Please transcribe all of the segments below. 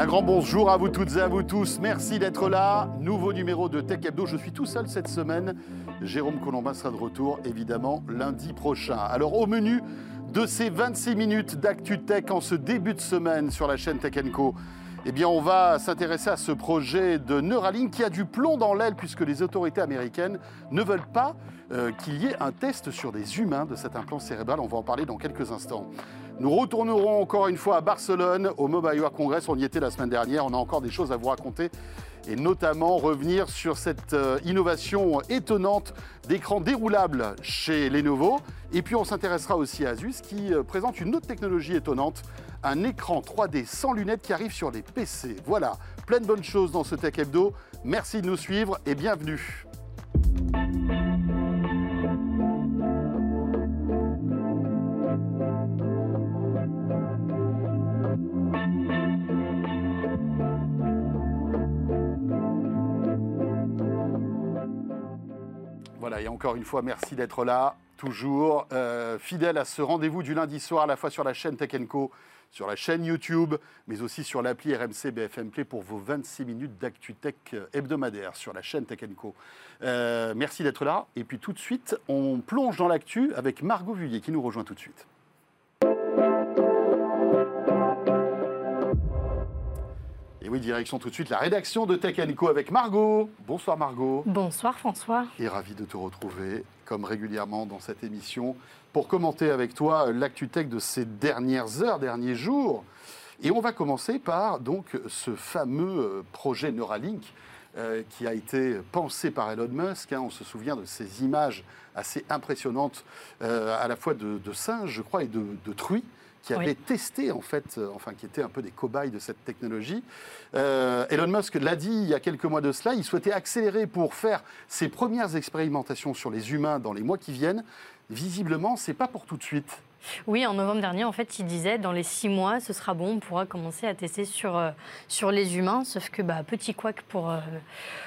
Un grand bonjour à vous toutes et à vous tous. Merci d'être là. Nouveau numéro de Tech Hebdo. Je suis tout seul cette semaine. Jérôme Colombin sera de retour évidemment lundi prochain. Alors au menu de ces 26 minutes d'actu tech en ce début de semaine sur la chaîne Tech Co. Eh bien, on va s'intéresser à ce projet de Neuralink qui a du plomb dans l'aile puisque les autorités américaines ne veulent pas euh, qu'il y ait un test sur des humains de cet implant cérébral. On va en parler dans quelques instants. Nous retournerons encore une fois à Barcelone au Mobile World Congress. On y était la semaine dernière. On a encore des choses à vous raconter et notamment revenir sur cette euh, innovation étonnante d'écran déroulable chez Lenovo. Et puis on s'intéressera aussi à Asus qui euh, présente une autre technologie étonnante, un écran 3D sans lunettes qui arrive sur les PC. Voilà, plein de bonnes choses dans ce Tech Hebdo. Merci de nous suivre et bienvenue. Encore une fois, merci d'être là, toujours euh, fidèle à ce rendez-vous du lundi soir, à la fois sur la chaîne Tech Co, sur la chaîne YouTube, mais aussi sur l'appli RMC BFM Play pour vos 26 minutes d'actu tech hebdomadaire sur la chaîne Tech Co. Euh, merci d'être là, et puis tout de suite, on plonge dans l'actu avec Margot Vuillet qui nous rejoint tout de suite. Et oui, direction tout de suite la rédaction de Tech Co avec Margot. Bonsoir Margot. Bonsoir François. Et ravi de te retrouver, comme régulièrement dans cette émission, pour commenter avec toi l'actu tech de ces dernières heures, derniers jours. Et on va commencer par donc ce fameux euh, projet Neuralink euh, qui a été pensé par Elon Musk. Hein. on se souvient de ces images assez impressionnantes, euh, à la fois de, singes, je crois, et de, de truies qui avaient testé, en fait, euh, enfin, qui étaient un peu des cobayes de cette technologie. Euh, Elon Musk l'a dit il y a quelques mois de cela, il souhaitait accélérer pour faire ses premières expérimentations sur les humains dans les mois qui viennent. Visiblement, c'est pas pour tout de suite. Oui, en novembre dernier, en fait, il disait dans les six mois, ce sera bon, on pourra commencer à tester sur, euh, sur les humains. Sauf que, bah, petit couac pour,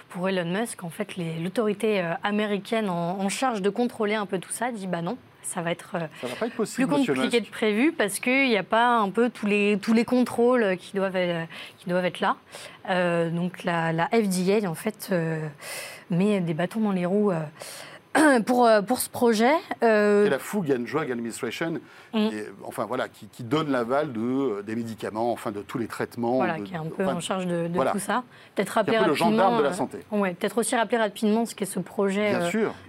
pour Elon Musk, en fait, l'autorité américaine en, en, charge de contrôler un peu tout ça dit bah non, ça va être, euh, plus compliqué de prévu parce qu'il n'y a pas un peu tous les, tous les contrôles qui doivent, qui doivent être là. Euh, donc la, la, FDA, en fait, euh, met des bâtons dans les roues euh, pour ce projet. Euh... la Food and Drug Administration, mm. enfin voilà, qui, qui donne l'aval de, euh, des médicaments, enfin de tous les traitements. Voilà, qui est un peu en charge de, tout ça. Peut-être rappeler un peu rapidement. Le gendarme de la santé. Euh, ouais, peut-être aussi rappeler rapidement ce qu'est ce projet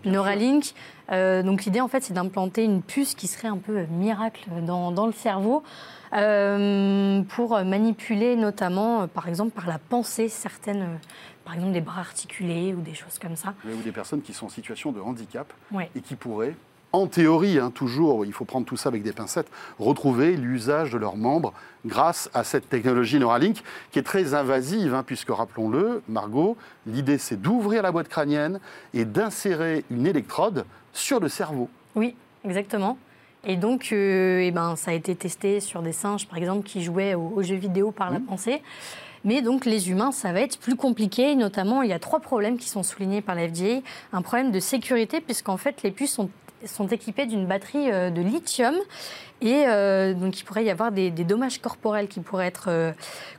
Neuralink. donc l'idée en fait, c'est d'implanter une puce qui serait un peu miracle dans, dans le cerveau. pour manipuler notamment, par exemple, par la pensée certaines par exemple des bras articulés ou des choses comme ça. ou des personnes qui sont en situation de handicap et qui pourraient, en théorie, hein, toujours, il faut prendre tout ça avec des pincettes, retrouver l'usage de leurs membres grâce à cette technologie Neuralink qui est très invasive, hein, puisque rappelons-le, Margot, l'idée c'est d'ouvrir la boîte crânienne et d'insérer une électrode sur le cerveau. Oui, exactement. Et donc, euh, eh ben, ça a été testé sur des singes, par exemple, qui jouaient aux, jeux vidéo par la mmh. pensée. Mais donc les humains, ça va être plus compliqué. Notamment, il y a trois problèmes qui sont soulignés par la FDA. Un problème de sécurité, puisqu'en fait, les puces sont sont équipées d'une batterie euh, de lithium et euh, donc il pourrait y avoir des, dommages corporels qui pourraient être euh,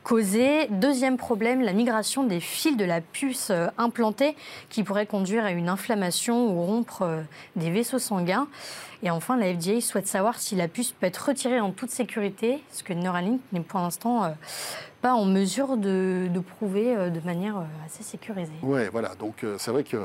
causés. Deuxième problème, la migration des fils de la puce implantée qui pourrait conduire à une inflammation ou rompre des vaisseaux sanguins. Et enfin, la FDA souhaite savoir si la puce peut être retirée en toute sécurité, ce que Neuralink n'est pour l'instant pas en mesure de, prouver euh, de manière assez sécurisée. Oui, voilà. Donc c'est vrai que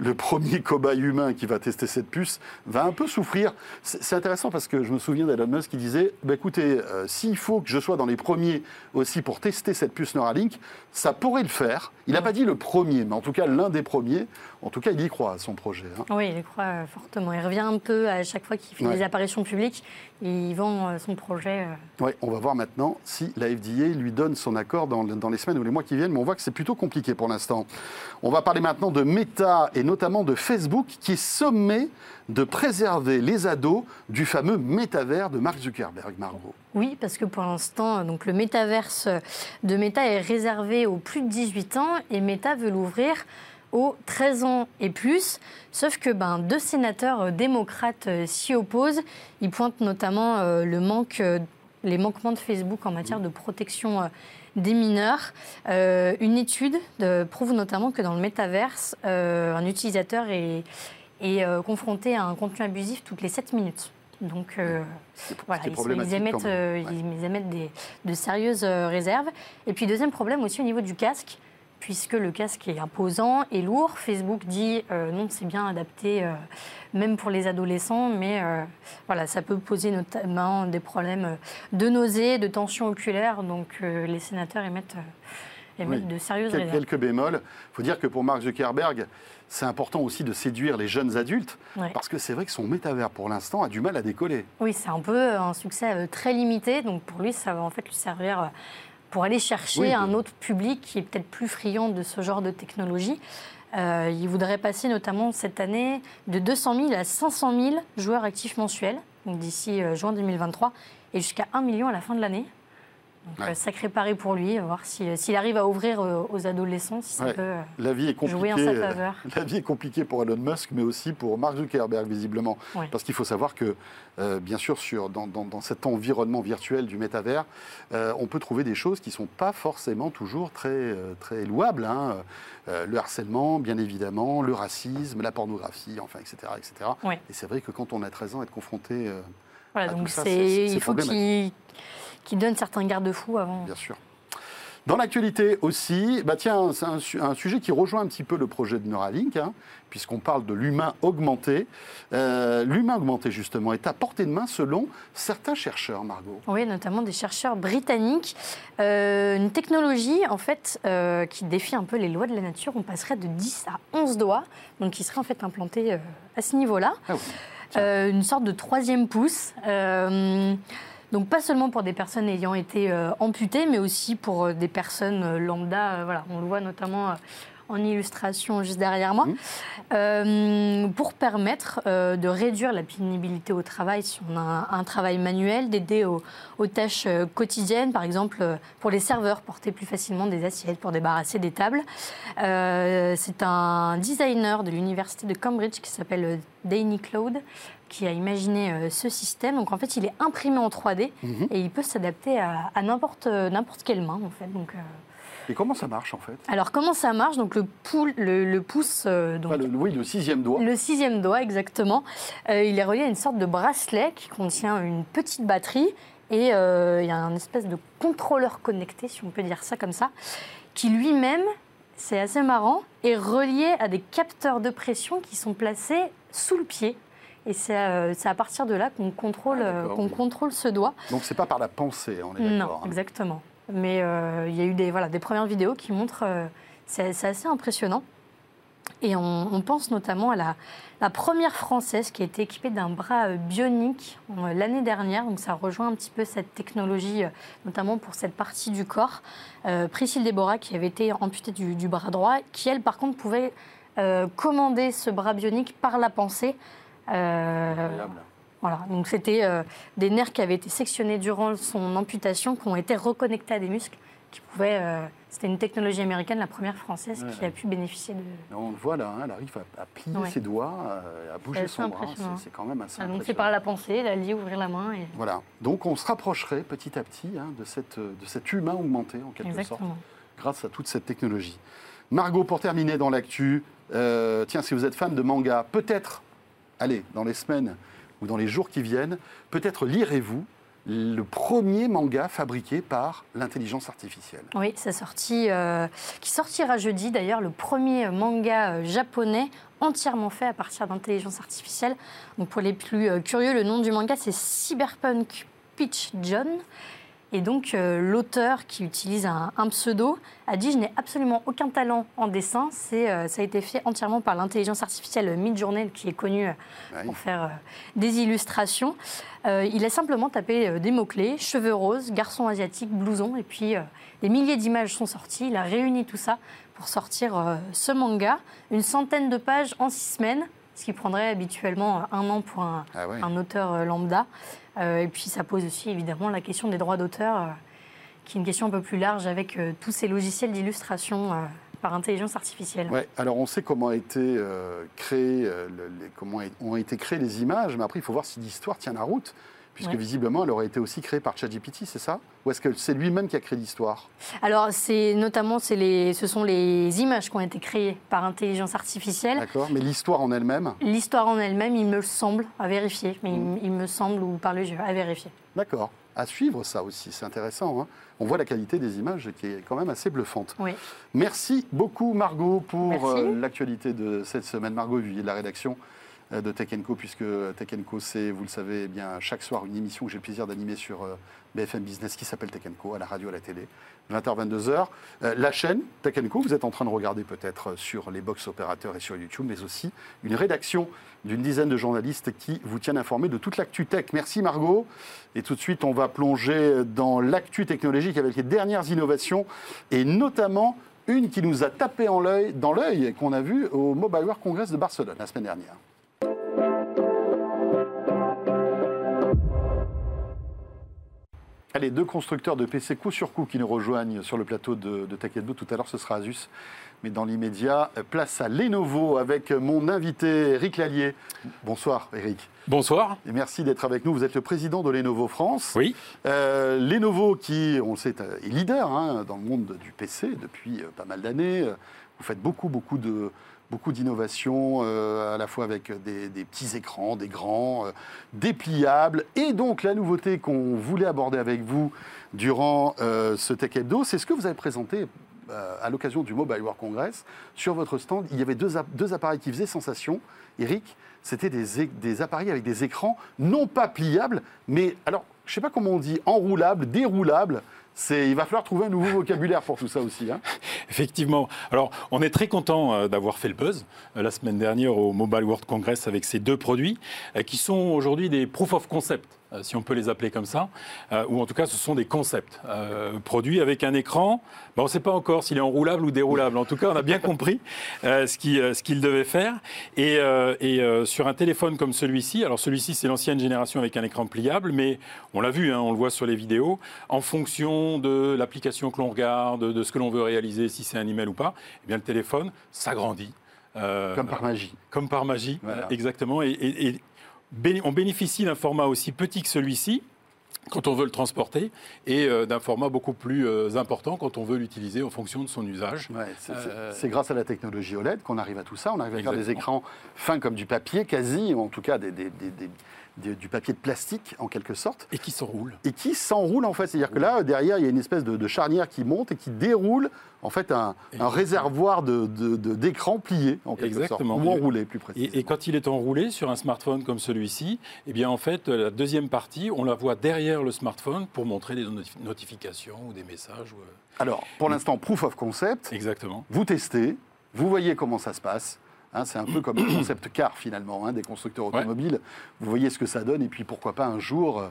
le premier cobaye humain qui va tester cette puce va un peu souffrir. C'est intéressant parce que je me souviens d'Elon Musk qui disait bah, écoutez, s'il faut que je sois dans les premiers aussi pour tester cette puce Neuralink, ça pourrait le faire. Il n'a pas dit le premier, mais en tout cas l'un des premiers. En tout cas, il y croit à son projet. Hein. Oui, il y croit fortement. Il revient un peu à chaque fois qu'il fait des apparitions publiques. Il vend son projet. Oui, on va voir maintenant si la FDA lui donne son accord dans, les semaines ou les mois qui viennent, mais on voit que c'est plutôt compliqué pour l'instant. On va parler maintenant de Meta et notamment de Facebook qui sommé de préserver les ados du fameux métavers de Mark Zuckerberg, Margot. Oui, parce que pour l'instant, donc le métaverse de Meta est réservé aux plus de 18 ans et Meta veut l'ouvrir aux 13 ans et plus. Sauf que ben, deux sénateurs démocrates euh, s'y opposent. Ils pointent notamment euh, le manque, euh, les manquements de Facebook en matière de protection des mineurs. une étude prouve notamment que dans le métaverse, un utilisateur est, est confronté à un contenu abusif toutes les 7 minutes. Donc voilà, ils, émettent, ils, émettent, des, de sérieuses réserves. Et puis deuxième problème aussi au niveau du casque puisque le casque est imposant et lourd. Facebook dit euh, non, c'est bien adapté euh, même pour les adolescents, mais euh, voilà, ça peut poser notamment des problèmes de nausées, de tension oculaire. Donc les sénateurs émettent, de sérieuses réserves. Quelques bémols. Il faut dire que pour Mark Zuckerberg, c'est important aussi de séduire les jeunes adultes, parce que c'est vrai que son métavers, pour l'instant, a du mal à décoller. Oui, c'est un peu un succès très limité, donc pour lui, ça va en fait lui servir pour aller chercher un autre public qui est peut-être plus friand de ce genre de technologie. Euh, il voudrait passer notamment cette année de 200 000 à 500 000 joueurs actifs mensuels, d'ici euh, juin 2023, et jusqu'à 1 million à la fin de l'année. Donc, euh, sacré pari pour lui, voir euh, s'il arrive à ouvrir euh, aux adolescents, si ça peut la vie est jouer en sa faveur. La vie est compliquée pour Elon Musk, mais aussi pour Mark Zuckerberg, visiblement. Parce qu'il faut savoir que, bien sûr, sur, dans, cet environnement virtuel du métavers, on peut trouver des choses qui ne sont pas forcément toujours très, très louables. Hein. le harcèlement, bien évidemment, le racisme, la pornographie, enfin, etc. etc. Et c'est vrai que quand on a 13 ans, être confronté à ça, c'est il faut qu'il qui donne certains garde-fous avant. Bien sûr. Dans l'actualité aussi, bah tiens, c'est un, sujet qui rejoint un petit peu le projet de Neuralink, hein, puisqu'on parle de l'humain augmenté. Euh, l'humain augmenté, justement, est à portée de main selon certains chercheurs, Margot. Oui, notamment des chercheurs britanniques. Euh, une technologie, en fait, euh, qui défie un peu les lois de la nature. On passerait de 10 à 11 doigts, donc qui serait en fait implanté à ce niveau-là. Ah une sorte de troisième pouce. Donc pas seulement pour des personnes ayant été euh, amputées, mais aussi pour euh, des personnes euh, lambda. voilà, on le voit notamment en illustration juste derrière moi, mmh. pour permettre de réduire la pénibilité au travail si on a un, travail manuel, d'aider aux, tâches quotidiennes, par exemple pour les serveurs, porter plus facilement des assiettes, pour débarrasser des tables. C'est un designer de l'université de Cambridge qui s'appelle Danny Cloud qui a imaginé euh, ce système. Donc en fait, il est imprimé en 3D mhm. et il peut s'adapter à, n'importe n'importe quelle main en fait. Donc, euh, et comment ça marche en fait Alors comment ça marche? Donc le, le, pouce. Euh, donc, oui, le sixième doigt. Le sixième doigt, exactement. il est relié à une sorte de bracelet qui contient une petite batterie et il y a un espèce de contrôleur connecté, si on peut dire ça comme ça, qui lui-même, c'est assez marrant, est relié à des capteurs de pression qui sont placés sous le pied. Et euh, c'est à partir de là qu'on contrôle, ah, euh, contrôle ce doigt. Donc c'est pas par la pensée, on est d'accord. Non, hein. exactement. Mais euh, il y a eu des, voilà, des premières vidéos qui montrent, c'est assez impressionnant. Et on, pense notamment à la, la, première française qui a été équipée d'un bras bionique l'année dernière. Donc ça rejoint un petit peu cette technologie, notamment pour cette partie du corps. Priscille Déborah qui avait été amputée du, du, bras droit, qui elle par contre pouvait commander ce bras bionique par la pensée. Euh, voilà, donc c'était euh, des nerfs qui avaient été sectionnés durant son amputation, qui ont été reconnectés à des muscles, qui pouvaient. Euh, c'était une technologie américaine, la première française, qui a pu bénéficier de. On le voit là, hein, elle arrive à, plier ses doigts, à bouger son bras. C'est quand même assez. Ah, donc c'est par la pensée, elle a ouvrir la main. Et... Voilà. Donc on se rapprocherait petit à petit hein, de, cette, de cet humain augmenté en quelque sorte, grâce à toute cette technologie. Margot, pour terminer dans l'actu, tiens, si vous êtes fan de manga, peut-être allez, dans les semaines ou dans les jours qui viennent, peut-être lirez-vous le premier manga fabriqué par l'intelligence artificielle. Oui, c'est sorti, euh, qui sortira jeudi d'ailleurs, le premier manga euh, japonais entièrement fait à partir d'intelligence artificielle. Pour les plus euh, curieux, le nom du manga c'est Cyberpunk Pitch John. Et donc, euh, l'auteur qui utilise un, pseudo a dit Je n'ai absolument aucun talent en dessin. C'est, euh, ça a été fait entièrement par l'intelligence artificielle Midjourney, qui est connue euh, pour faire des illustrations. il a simplement tapé des mots-clés cheveux roses, garçon asiatique, blouson. Et puis, des milliers d'images sont sorties. Il a réuni tout ça pour sortir ce manga. Une centaine de pages en six semaines, ce qui prendrait habituellement un an pour un ah auteur lambda. Euh, et puis ça pose aussi évidemment la question des droits d'auteur, euh, qui est une question un peu plus large avec euh, tous ces logiciels d'illustration par intelligence artificielle. Ouais, alors on sait comment, a été, créé, comment ont été créées les images, mais après il faut voir si l'histoire tient la route puisque Ouais. visiblement, elle aurait été aussi créée par ChatGPT, c'est ça? Ou est-ce que c'est lui-même qui a créé l'histoire? Alors, c'est notamment, c'est les, ce sont les images qui ont été créées par intelligence artificielle. D'accord Mais l'histoire en elle-même? L'histoire en elle-même, il me semble, à vérifier, mais il, il me semble, ou par le jeu, à vérifier. D'accord. À suivre ça aussi, c'est intéressant. hein. On voit la qualité des images qui est quand même assez bluffante. Oui. Merci beaucoup Margot pour euh, l'actualité de cette semaine. Margot Vuillet de la rédaction de Tech Co, puisque Tech Co, c'est, vous le savez, eh bien, chaque soir une émission que j'ai le plaisir d'animer sur euh, BFM Business qui s'appelle Tech à la radio, à la télé, 20h, 22h. Euh, la chaîne Tech vous êtes en train de regarder peut-être sur les box opérateurs et sur YouTube, mais aussi une rédaction d'une dizaine de journalistes qui vous tiennent informés de toute l'actu tech. Merci Margot. Et tout de suite, on va plonger dans l'actu technologique avec les dernières innovations et notamment une qui nous a tapé en l'œil, dans l'œil qu'on a vu au Mobile World Congress de Barcelone la semaine dernière. Allez, deux constructeurs de PC coup sur coup qui nous rejoignent sur le plateau de, de Tech. Tout à l'heure, ce sera Asus. Mais dans l'immédiat, place à Lenovo avec mon invité Eric Lallier. Bonsoir Eric. Bonsoir. Et merci d'être avec nous. Vous êtes le président de Lenovo France. Oui. Euh, Lenovo, qui, on le sait, est leader hein, dans le monde du PC depuis euh, pas mal d'années. Vous faites beaucoup, beaucoup de beaucoup d'innovations, euh, à la fois avec des, des petits écrans, des grands, euh, dépliables. Et donc, la nouveauté qu'on voulait aborder avec vous durant euh, ce Tech Hebdo, c'est ce que vous avez présenté à l'occasion du Mobile World Congress. Sur votre stand, il y avait deux, deux appareils qui faisaient sensation. Eric, c'était des, des appareils avec des écrans non pas pliables, mais alors, je ne sais pas comment on dit, enroulables, déroulables. C'est, il va falloir trouver un nouveau vocabulaire pour tout ça aussi. hein. Effectivement. Alors, on est très content euh, d'avoir fait le buzz euh, la semaine dernière au Mobile World Congress avec ces deux produits euh, qui sont aujourd'hui des proof of concept, si on peut les appeler comme ça, euh, ou en tout cas, ce sont des concepts euh, produits avec un écran. Ben, on ne sait pas encore s'il est enroulable ou déroulable. En tout cas, on a bien compris euh, ce qu'il euh, ce devait faire. Et, euh, et, euh, sur un téléphone comme celui-ci, alors celui-ci, c'est l'ancienne génération avec un écran pliable, mais on l'a vu, hein, on le voit sur les vidéos, en fonction de l'application que l'on regarde, de ce que l'on veut réaliser, si c'est un email ou pas, eh bien le téléphone s'agrandit. Euh, Comme par magie. comme par magie, Voilà. euh, exactement. Et, et- et bé- on bénéficie d'un format aussi petit que celui-ci quand on veut le transporter et euh, d'un format beaucoup plus euh, important quand on veut l'utiliser en fonction de son usage. Ouais, c'est, c'est- Euh, c'est grâce à la technologie OLED qu'on arrive à tout ça. On arrive à faire des Exactement. écrans fins comme du papier, quasi, ou en tout cas des- des- des- du papier de plastique en quelque sorte. Et qui s'enroule. et qui s'enroule en fait. C'est-à-dire que là, derrière, il y a une espèce de, de charnière qui monte et qui déroule en fait un, un réservoir d'écran plié en quelque Exactement. sorte, ou enroulé plus précisément. Et, et quand il est enroulé sur un smartphone comme celui-ci, eh bien en fait la deuxième partie, on la voit derrière le smartphone pour montrer des notif- notifications ou des messages. ou, euh, Alors, pour l'instant, proof of concept, Exactement. vous testez, vous voyez comment ça se passe. Hein, c'est un peu comme le concept car finalement hein, des constructeurs Ouais. automobiles. Vous voyez ce que ça donne et puis pourquoi pas un jour euh,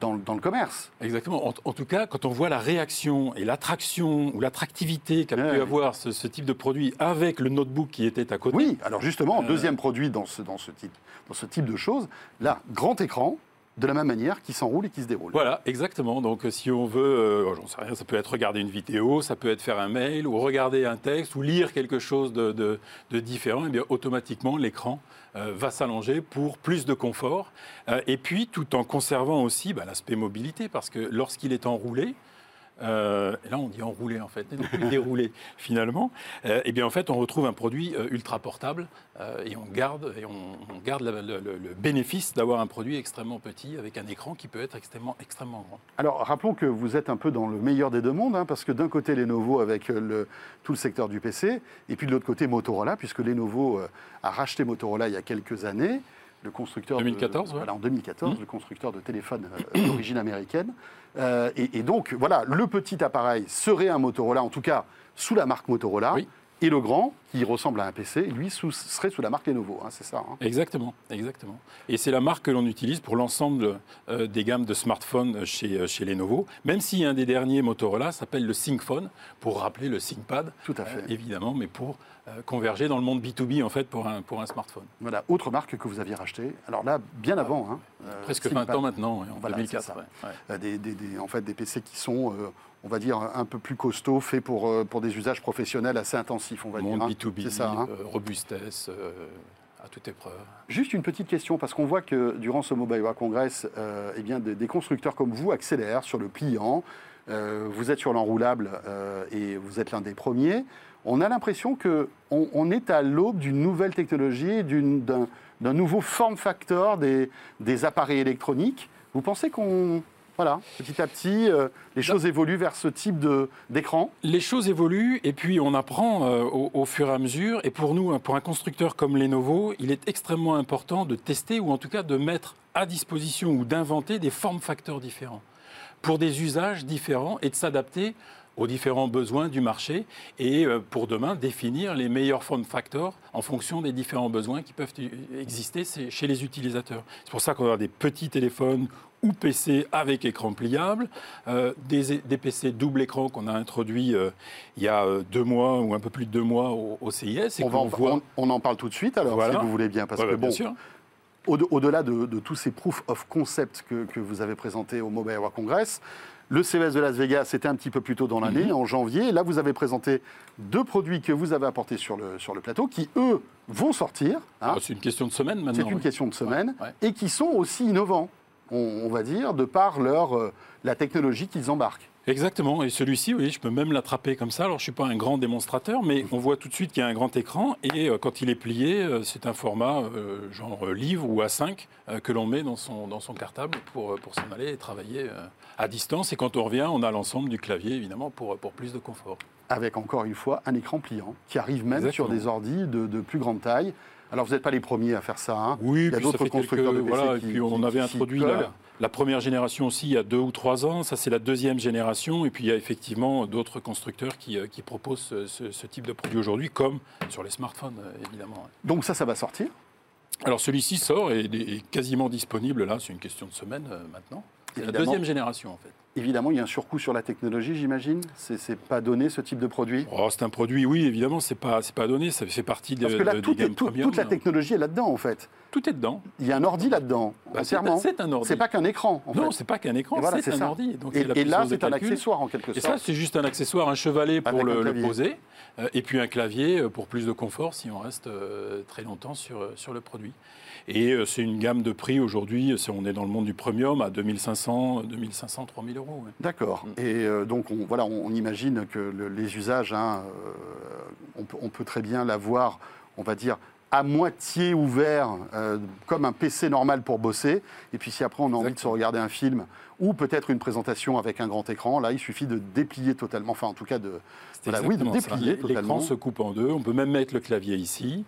dans, le- dans le commerce. Exactement. En, en tout cas, quand on voit la réaction et l'attraction ou l'attractivité qu'a Ouais. pu avoir ce, ce type de produit avec le notebook qui était à côté. Oui, alors justement, Euh, deuxième produit dans ce, dans, ce type, dans ce type de choses, là, grand écran, de la même manière, qui s'enroule et qui se déroule. Voilà, exactement. Donc, euh, si on veut, euh, j'en sais rien, ça peut être regarder une vidéo, ça peut être faire un mail, ou regarder un texte, ou lire quelque chose de, différent, et bien automatiquement l'écran euh, va s'allonger pour plus de confort. Et puis, tout en conservant aussi bah, l'aspect mobilité, parce que lorsqu'il est enroulé, euh, et là on dit enroulé en fait, et plus déroulé finalement, euh, et bien en fait on retrouve un produit euh, ultra portable euh, et on garde, et on, garde le, bénéfice d'avoir un produit extrêmement petit avec un écran qui peut être extrêmement, extrêmement grand. Alors, rappelons que vous êtes un peu dans le meilleur des deux mondes, hein, parce que d'un côté, Lenovo avec tout le secteur du PC, et puis de l'autre côté, Motorola, puisque Lenovo a racheté Motorola il y a quelques années. Le constructeur de- 2014, ouais. voilà, en 2014, Mhm. le constructeur de téléphone euh, d'origine américaine. Euh, et, et donc, voilà, le petit appareil serait un Motorola, en tout cas sous la marque Motorola. Oui. Et le grand, qui ressemble à un PC, lui, sous- serait sous la marque Lenovo. hein, c'est ça. hein. Exactement, exactement. Et c'est la marque que l'on utilise pour l'ensemble euh, des gammes de smartphones chez, euh, chez Lenovo, même si un des derniers Motorola s'appelle le ThinkPhone, pour rappeler le ThinkPad, Tout à fait. euh, évidemment, mais pour euh, converger dans le monde B2B en fait pour un, pour un smartphone. Voilà, autre marque que vous aviez rachetée. Alors là, bien avant. hein, euh, Presque ThinkPad. 20 ans maintenant, en Voilà, 2004. c'est ça. ouais, ouais. Euh, des, des- des- en fait, des PC qui sont, euh, on va dire, un peu plus costauds, faits pour, euh, pour des usages professionnels assez intensifs, on va Monde dire. Hein. B2B, C'est ça. hein. euh, robustesse, euh, à toute épreuve. Juste une petite question, parce qu'on voit que durant ce Mobile World Congress, euh, eh bien, des, des constructeurs comme vous accélèrent sur le pliant. Euh, vous êtes sur l'enroulable euh, et vous êtes l'un des premiers. On a l'impression qu'on on est à l'aube d'une nouvelle technologie, d'un nouveau form factor des, des appareils électroniques. Vous pensez qu'on. Voilà, petit à petit, euh, les choses évoluent vers ce type d'écran Les choses évoluent et puis on apprend euh, au, au fur et à mesure. Et pour nous, hein, pour un constructeur comme Lenovo, il est extrêmement important de tester ou en tout cas de mettre à disposition ou d'inventer des formes facteurs différents pour des usages différents et de s'adapter aux différents besoins du marché et euh, pour demain définir les meilleurs form factors en fonction des différents besoins qui peuvent exister chez les utilisateurs. C'est pour ça qu'on a des petits téléphones ou PC avec écran pliable, euh, des, des PC double écran qu'on a introduits euh, il y a deux mois ou un peu plus de deux mois au, au CIS. Et on, va en, qu'on voit... on- on en parle tout de suite, alors, Voilà. si vous voulez bien. Parce Ouais, que bah, bien bon, sûr. Au- Au-delà de, de tous ces proof of concept que, que vous avez présentés au Mobile World Congress, le CES de Las Vegas, c'était un petit peu plus tôt dans l'année, Mhm. en janvier. Et là, vous avez présenté deux produits que vous avez apportés sur le, sur le plateau, qui, eux, vont sortir. hein. Ah, c'est une question de semaine maintenant. C'est une oui. question de semaine. Ouais, ouais. Et qui sont aussi innovants, on, on va dire, de par leur, euh, la technologie qu'ils embarquent. Exactement. Et celui-ci, oui, je peux même l'attraper comme ça. Alors, je suis pas un grand démonstrateur, mais on voit tout de suite qu'il y a un grand écran. Et euh, quand il est plié, euh, c'est un format euh, genre livre ou A5 euh, que l'on met dans son, dans son cartable pour, pour s'en aller et travailler à distance. Et quand on revient, on a l'ensemble du clavier, évidemment, pour, pour plus de confort. avec encore une fois un écran pliant, qui arrive même Exactement. sur des ordis de, de plus grande taille. Alors vous n'êtes pas les premiers à faire ça. hein. Oui, Il y a d'autres quelques- constructeurs de PC voilà, qui- et puis on qui- avait qui introduit la, la première génération aussi il y a deux ou trois ans. Ça, c'est la deuxième génération. Et puis il y a effectivement d'autres constructeurs qui, euh, qui proposent ce, ce- type de produit aujourd'hui, comme sur les smartphones, euh, évidemment. Donc ça, ça va sortir? Alors celui-ci sort et est, quasiment disponible là. C'est une question de semaine euh, maintenant. C'est la deuxième génération en fait. Évidemment, il y a un surcoût sur la technologie, j'imagine. C'est pas donné ce type de produit? Oh, c'est un produit, oui, évidemment, c'est pas, pas donné. Ça fait partie de, Parce que là, de- tout des est- gammes tout- premium. toute la technologie est là-dedans, en fait. Tout est dedans. Il y a un ordi là-dedans, Bah, c'est entièrement. un- c'est un ordi. C'est pas qu'un écran, en non, c'est pas qu'un écran, voilà, c'est un ça. ordi. Donc, Et, là, c'est un accessoire, en quelque Et ça, sorte. c'est juste un accessoire, un chevalet pour le, poser, euh, et puis un clavier euh, pour plus de confort si on reste euh, très longtemps sur, sur le produit. Et euh, c'est une gamme de prix aujourd'hui, c'est- on est dans le monde du premium à 2500, 2500, 3000 euros. Ouais. D'accord. Et euh, donc, on, voilà, on, on imagine que le- les usages, hein, euh, on, peut, on peut très bien l'avoir, on va dire, à moitié ouvert, euh, comme un PC normal pour bosser. Et puis, si après on a envie de se regarder un film ou peut-être une présentation avec un grand écran, là, il suffit de déplier totalement, enfin, en tout cas, de, Voilà, oui, de déplier totalement. L'écran se coupe en deux, on peut même mettre le clavier ici,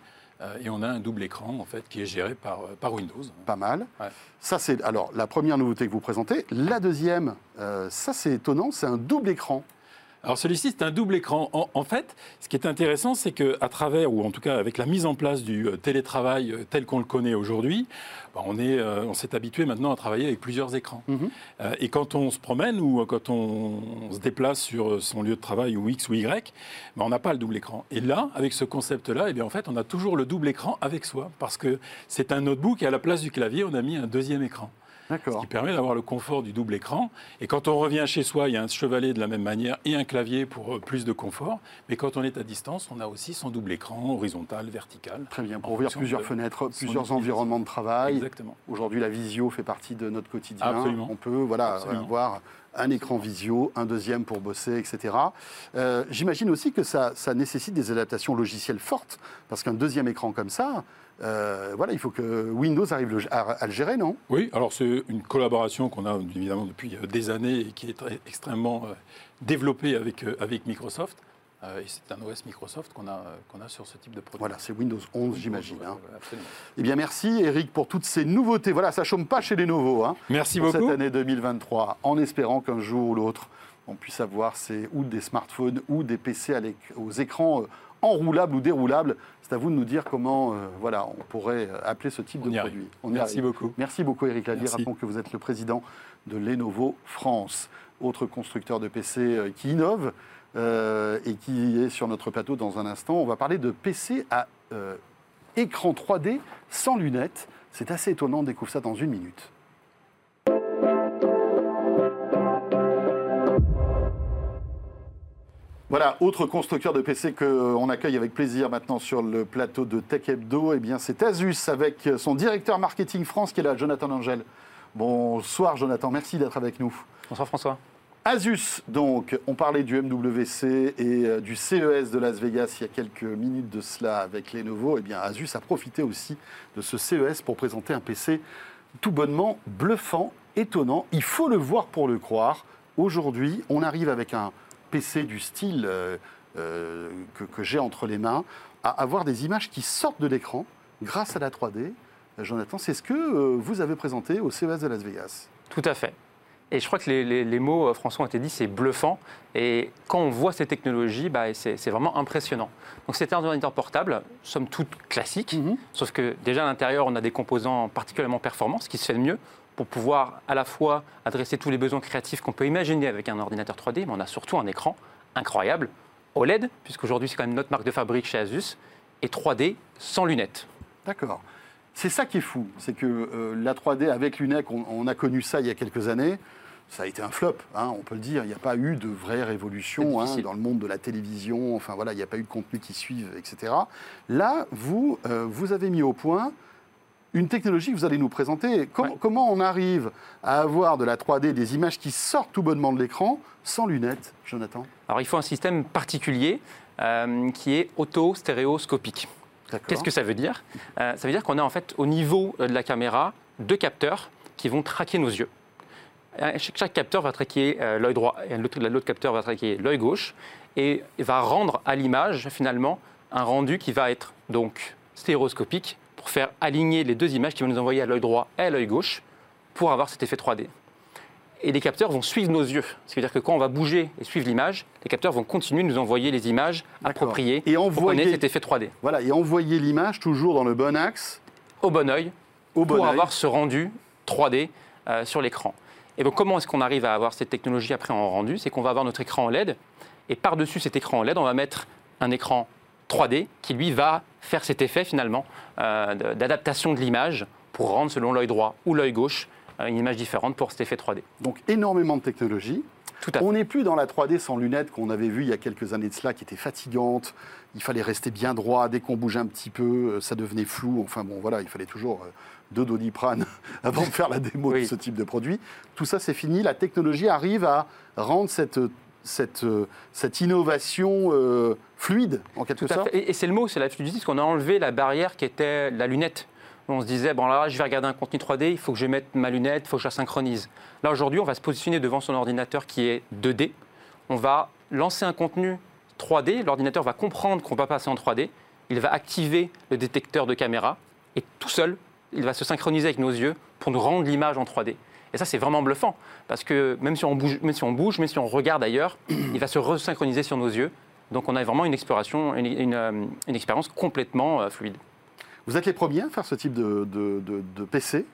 et on a un double écran en fait qui est géré par, euh, par Windows. pas mal. Ouais. Ça, c'est alors la première nouveauté que vous présentez. La deuxième, euh, ça, c'est étonnant, c'est un double écran. Alors celui-ci, c'est un double écran. En, en fait, ce qui est intéressant, c'est qu'à travers, ou en tout cas avec la mise en place du euh, télétravail euh, tel qu'on le connaît aujourd'hui, bah, on est, euh, on s'est habitué maintenant à travailler avec plusieurs écrans. Mhm. Euh, et quand on se promène ou quand on, on se déplace sur son lieu de travail ou X ou Y, bah, on n'a pas le double écran. Et là, avec ce concept-là, eh bien, en fait, on a toujours le double écran avec soi parce que c'est un notebook et à la place du clavier, on a mis un deuxième écran. Ce qui permet d'avoir le confort du double écran. Et quand on revient chez soi, il y a un chevalet de la même manière et un clavier pour euh, plus de confort. Mais quand on est à distance, on a aussi son double écran, horizontal, vertical. Très bien. Pour ouvrir plusieurs fenêtres, plusieurs environnements de travail. Exactement. Aujourd'hui, la visio fait partie de notre quotidien. Absolument. On peut voilà, avoir un écran visio, un deuxième pour bosser, etc. Euh, J'imagine aussi que ça, ça nécessite des adaptations logicielles fortes, parce qu'un deuxième écran comme ça, euh, voilà, il faut que Windows arrive le- à, à le gérer, non? Oui, alors c'est une collaboration qu'on a évidemment depuis euh, des années et qui est très- extrêmement euh, développée avec, avec Microsoft. Euh, et c'est un OS Microsoft qu'on a, qu'on a sur ce type de produit. Voilà, c'est Windows 11, j'imagine. Hein. Eh bien, merci Eric pour toutes ces nouveautés. Voilà, ça chôme pas chez Lenovo. Hein. Merci pour beaucoup. cette année 2023, en espérant qu'un jour ou l'autre, on puisse avoir ces, ou des smartphones ou des PC l'éc- aux écrans enroulables ou déroulables. C'est à vous de nous dire comment euh, voilà, on pourrait euh, appeler ce type On de produit. On Merci beaucoup. Merci beaucoup Eric. Merci. Rappelons que vous êtes le président de Lenovo France, autre constructeur de PC euh, qui innove euh, et qui est sur notre plateau dans un instant. On va parler de PC à euh, écran 3D sans lunettes. C'est assez étonnant, on découvre ça dans une minute. Voilà, autre constructeur de PC qu'on accueille avec plaisir maintenant sur le plateau de Tech Hebdo, eh bien c'est Asus avec son directeur marketing France qui est là, Jonathan Angel. Bonsoir Jonathan, merci d'être avec nous. Bonsoir François. Asus, donc, on parlait du MWC et euh, du CES de Las Vegas il y a quelques minutes de cela avec Lenovo. Eh bien, Asus a profité aussi de ce CES pour présenter un PC tout bonnement bluffant, étonnant. Il faut le voir pour le croire. Aujourd'hui, on arrive avec un PC du style euh, euh, que, j'ai entre les mains à avoir des images qui sortent de l'écran grâce à la 3D. Jonathan, c'est ce que vous avez présenté au CES de Las Vegas. Tout à fait. Et je crois que les, mots, euh, François, ont été dit, c'est bluffant. Et quand on voit ces technologies, bah, c'est vraiment impressionnant. Donc c'est un ordinateur portable, somme toute classique, mhm. sauf que déjà à l'intérieur, on a des composants particulièrement performants, ce qui se fait de mieux pour pouvoir à la fois adresser tous les besoins créatifs qu'on peut imaginer avec un ordinateur 3D, mais on a surtout un écran incroyable, OLED, puisqu'aujourd'hui c'est quand même notre marque de fabrique chez Asus, et 3D sans lunettes. D'accord. C'est ça qui est fou, c'est que euh, la 3D avec lunettes, on, a connu ça il y a quelques années ça a été un flop, hein, on peut le dire. Il n'y a pas eu de vraie révolution hein, dans le monde de la télévision. Enfin voilà, il n'y a pas eu de contenu qui suive, etc. Là, vous, euh, vous avez mis au point une technologie que vous allez nous présenter. Comment on arrive à avoir de la 3D, des images qui sortent tout bonnement de l'écran, sans lunettes, Jonathan? Alors il faut un système particulier euh, qui est auto-stéréoscopique. Qu'est-ce que ça veut dire? Euh, Ça veut dire qu'on a en fait au niveau de la caméra deux capteurs qui vont traquer nos yeux. Euh, chaque capteur va traquer euh, l'œil droit et l'autre capteur va traquer l'œil gauche et va rendre à l'image finalement un rendu qui va être donc stéréoscopique pour faire aligner les deux images qui vont nous envoyer à l'œil droit et à l'œil gauche pour avoir cet effet 3D. Et les capteurs vont suivre nos yeux. C'est-à-dire que quand on va bouger et suivre l'image, les capteurs vont continuer de nous envoyer les images appropriées et envoyer cet effet 3D. Voilà, et envoyer l'image toujours dans le bon axe. Au bon œil, pour avoir ce rendu 3D euh, sur l'écran. Et donc, comment est-ce qu'on arrive à avoir cette technologie après en rendu? C'est qu'on va avoir notre écran OLED, et par-dessus cet écran OLED, on va mettre un écran 3D qui, lui, va faire cet effet, finalement, euh, d'adaptation de l'image pour rendre, selon l'œil droit ou l'œil gauche, une image différente pour cet effet 3D. Donc, énormément de technologie. Tout à on n'est plus dans la 3D sans lunettes qu'on avait vu il y a quelques années de cela, qui était fatigante. Il fallait rester bien droit. Dès qu'on bougeait un petit peu, euh, ça devenait flou. Enfin bon, voilà, il fallait toujours de Doliprane avant de faire la démo de ce type de produit. Tout ça, c'est fini. La technologie arrive à rendre cette, cette, cette innovation euh, fluide, en quelque sorte. Et, c'est le mot, c'est la fluidité, parce qu'on a enlevé la barrière qui était la lunette. On se disait, bon là, je vais regarder un contenu 3D, il faut que je mette ma lunette, il faut que je la synchronise. Là, aujourd'hui, on va se positionner devant son ordinateur qui est 2D. On va lancer un contenu 3D, l'ordinateur va comprendre qu'on va passer en 3D, il va activer le détecteur de caméra, et tout seul, il va se synchroniser avec nos yeux pour nous rendre l'image en 3D. Et ça, c'est vraiment bluffant, parce que même si on bouge, même si on, regarde ailleurs, il va se resynchroniser sur nos yeux. Donc on a vraiment une, euh, expérience complètement euh, fluide. Vous êtes les premiers à faire ce type de, de PC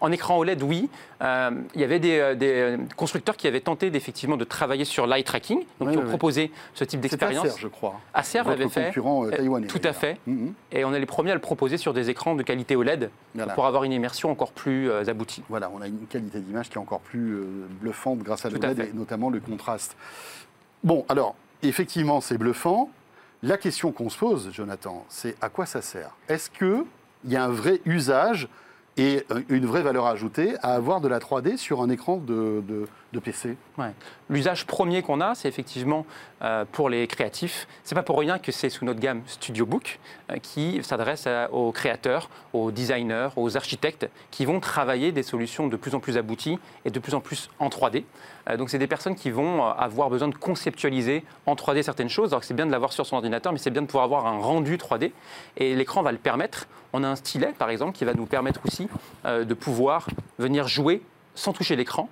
en écran OLED, oui. Euh, il y avait des, euh, euh, constructeurs qui avaient tenté effectivement de travailler sur l'eye tracking, donc qui ont proposé ce type d'expérience. Acer, je crois. Acer l'avait fait. concurrent taïwanais. Tout à fait. Mm-hmm. Et on est les premiers à le proposer sur des écrans de qualité OLED pour avoir une immersion encore plus aboutie. Voilà, on a une qualité d'image qui est encore plus bluffante grâce à l'OLED et notamment le contraste. Bon, alors, effectivement, c'est bluffant. La question qu'on se pose, Jonathan, c'est à quoi ça sert? Est-ce qu'il y a un vrai usage et euh, une vraie valeur ajoutée à avoir de la 3D sur un écran de, de, PC. L'usage premier qu'on a, c'est effectivement euh, pour les créatifs. C'est pas pour rien que c'est sous notre gamme Studio Book euh, qui s'adresse aux créateurs, aux designers, aux architectes qui vont travailler des solutions de plus en plus abouties et de plus en plus en 3D. donc c'est des personnes qui vont avoir besoin de conceptualiser en 3D certaines choses. Alors c'est bien de l'avoir sur son ordinateur, mais c'est bien de pouvoir avoir un rendu 3D. Et l'écran va le permettre. On a un stylet, par exemple, qui va nous permettre aussi de pouvoir venir jouer sans toucher l'écran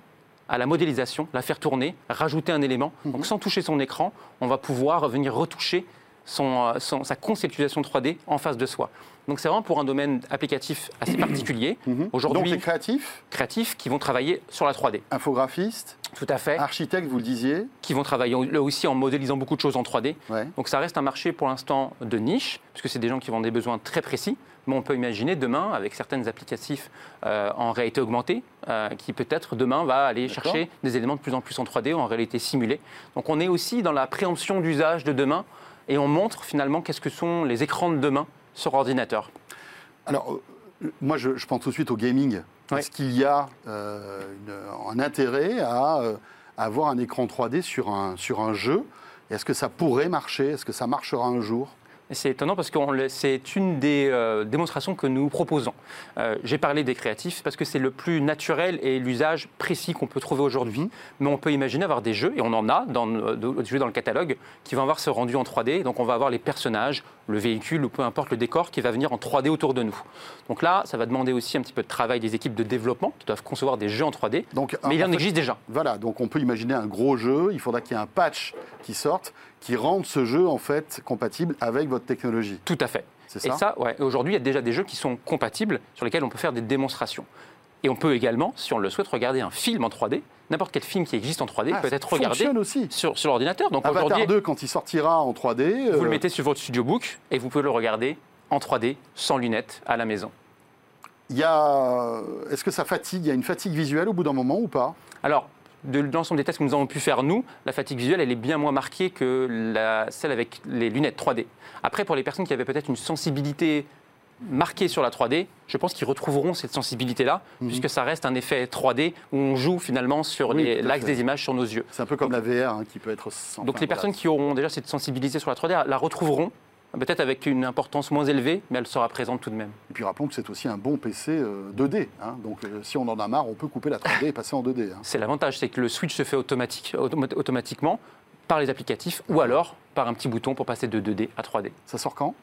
à la modélisation, la faire tourner, rajouter un élément. Donc mhm. sans toucher son écran, on va pouvoir venir retoucher son, euh, sa conceptualisation 3D en face de soi. Donc c'est vraiment pour un domaine applicatif assez particulier. Mhm. Donc Aujourd'hui, les créatifs, créatifs qui vont travailler sur la 3D. infographistes, Tout à fait. architectes, vous le disiez. Qui vont travailler là aussi en modélisant beaucoup de choses en 3D. Ouais. Donc ça reste un marché pour l'instant de niche, puisque c'est des gens qui ont des besoins très précis. Mais on peut imaginer demain, avec certains applicatifs euh, en réalité augmentée, euh, qui peut-être demain va aller chercher des éléments de plus en plus en 3D ou en réalité simulée. Donc on est aussi dans la préemption d'usage de demain et on montre finalement qu'est-ce que sont les écrans de demain sur ordinateur. Alors, euh, moi, je, je pense tout de suite au gaming. Ouais. Est-ce qu'il y a euh, une- un intérêt à, avoir un écran 3D sur un, sur un jeu? Est-ce que ça pourrait marcher? Est-ce que ça marchera un jour? C'est étonnant parce que c'est une des euh, démonstrations que nous proposons. Euh, J'ai parlé des créatifs parce que c'est le plus naturel et l'usage précis qu'on peut trouver aujourd'hui. Mhm. Mais on peut imaginer avoir des jeux, et on en a dans, jeux dans le catalogue, qui vont avoir ce rendu en 3D. Donc on va avoir les personnages, le véhicule ou peu importe le décor qui va venir en 3D autour de nous. Donc là, ça va demander aussi un petit peu de travail des équipes de développement qui doivent concevoir des jeux en 3D. Donc, Mais il en fait, existe déjà. Voilà, donc on peut imaginer un gros jeu. Il faudra qu'il y ait un patch qui sorte, qui rende ce jeu en fait compatible avec votre technologie. Tout à fait. C'est Et ça ça, ouais, aujourd'hui, il y a déjà des jeux qui sont compatibles, sur lesquels on peut faire des démonstrations. Et on peut également, si on le souhaite, regarder un film en 3D. N'importe quel film qui existe en 3D Ah, peut ça être regardé aussi. sur, sur l'ordinateur. Donc Avatar aujourd'hui, 2, quand il sortira en 3D, vous euh, le mettez sur votre studio book et vous pouvez le regarder en 3D, sans lunettes, à la maison. il y a... est-ce que ça fatigue? Il y a une fatigue visuelle au bout d'un moment ou pas? Alors, de l'ensemble des tests que nous avons pu faire, nous, la fatigue visuelle, elle est bien moins marquée que la, celle avec les lunettes 3D. Après, pour les personnes qui avaient peut-être une sensibilité marquée sur la 3D, je pense qu'ils retrouveront cette sensibilité-là, puisque ça reste un effet 3D où on joue finalement sur Mhm. Oui, l'axe des images sur nos yeux. C'est un peu comme la VR hein, qui peut être... sans- Donc les personnes qui auront déjà cette sensibilité sur la 3D la retrouveront, peut-être avec une importance moins élevée, mais elle sera présente tout de même. Et puis rappelons que c'est aussi un bon PC euh, 2D. hein. Donc euh, si on en a marre, on peut couper la 3D et passer en 2D. hein. C'est l'avantage, c'est que le switch se fait automatique, automa- automatiquement par les applicatifs ou alors par un petit bouton pour passer de 2D à 3D. Ça sort quand?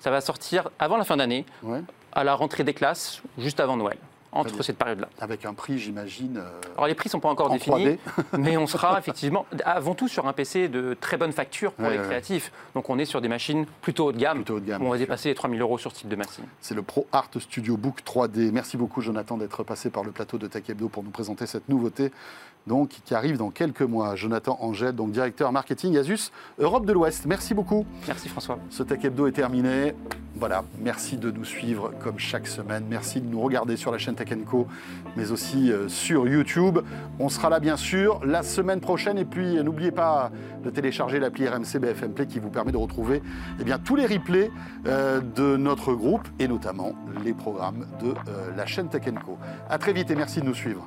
Ça va sortir avant la fin d'année, Ouais. à la rentrée des classes, juste avant Noël, entre cette période-là. Avec un prix, j'imagine, euh, Alors les prix ne sont pas encore en définis, 3D. mais on sera effectivement avant tout sur un PC de très bonne facture pour Ouais, les ouais, ouais. créatifs. Donc on est sur des machines plutôt haut de gamme. Plutôt haut de gamme, on va dépasser les 3000 euros sur ce type de machine. C'est le Pro Art Studio Book 3D. Merci beaucoup, Jonathan, d'être passé par le plateau de Tech Hebdo pour nous présenter cette nouveauté donc, qui arrive dans quelques mois. Jonathan Angèle, donc directeur marketing Asus Europe de l'Ouest. Merci beaucoup. Merci François. Ce Tech Hebdo est terminé. Voilà, merci de nous suivre comme chaque semaine. Merci de nous regarder sur la chaîne Tech Co, mais aussi euh, sur YouTube. On sera là, bien sûr, la semaine prochaine. Et puis, euh, n'oubliez pas de télécharger l'appli RMC BFM Play qui vous permet de retrouver eh bien, tous les replays euh, de notre groupe et notamment les programmes de euh, la chaîne Tech Co. À très vite et merci de nous suivre.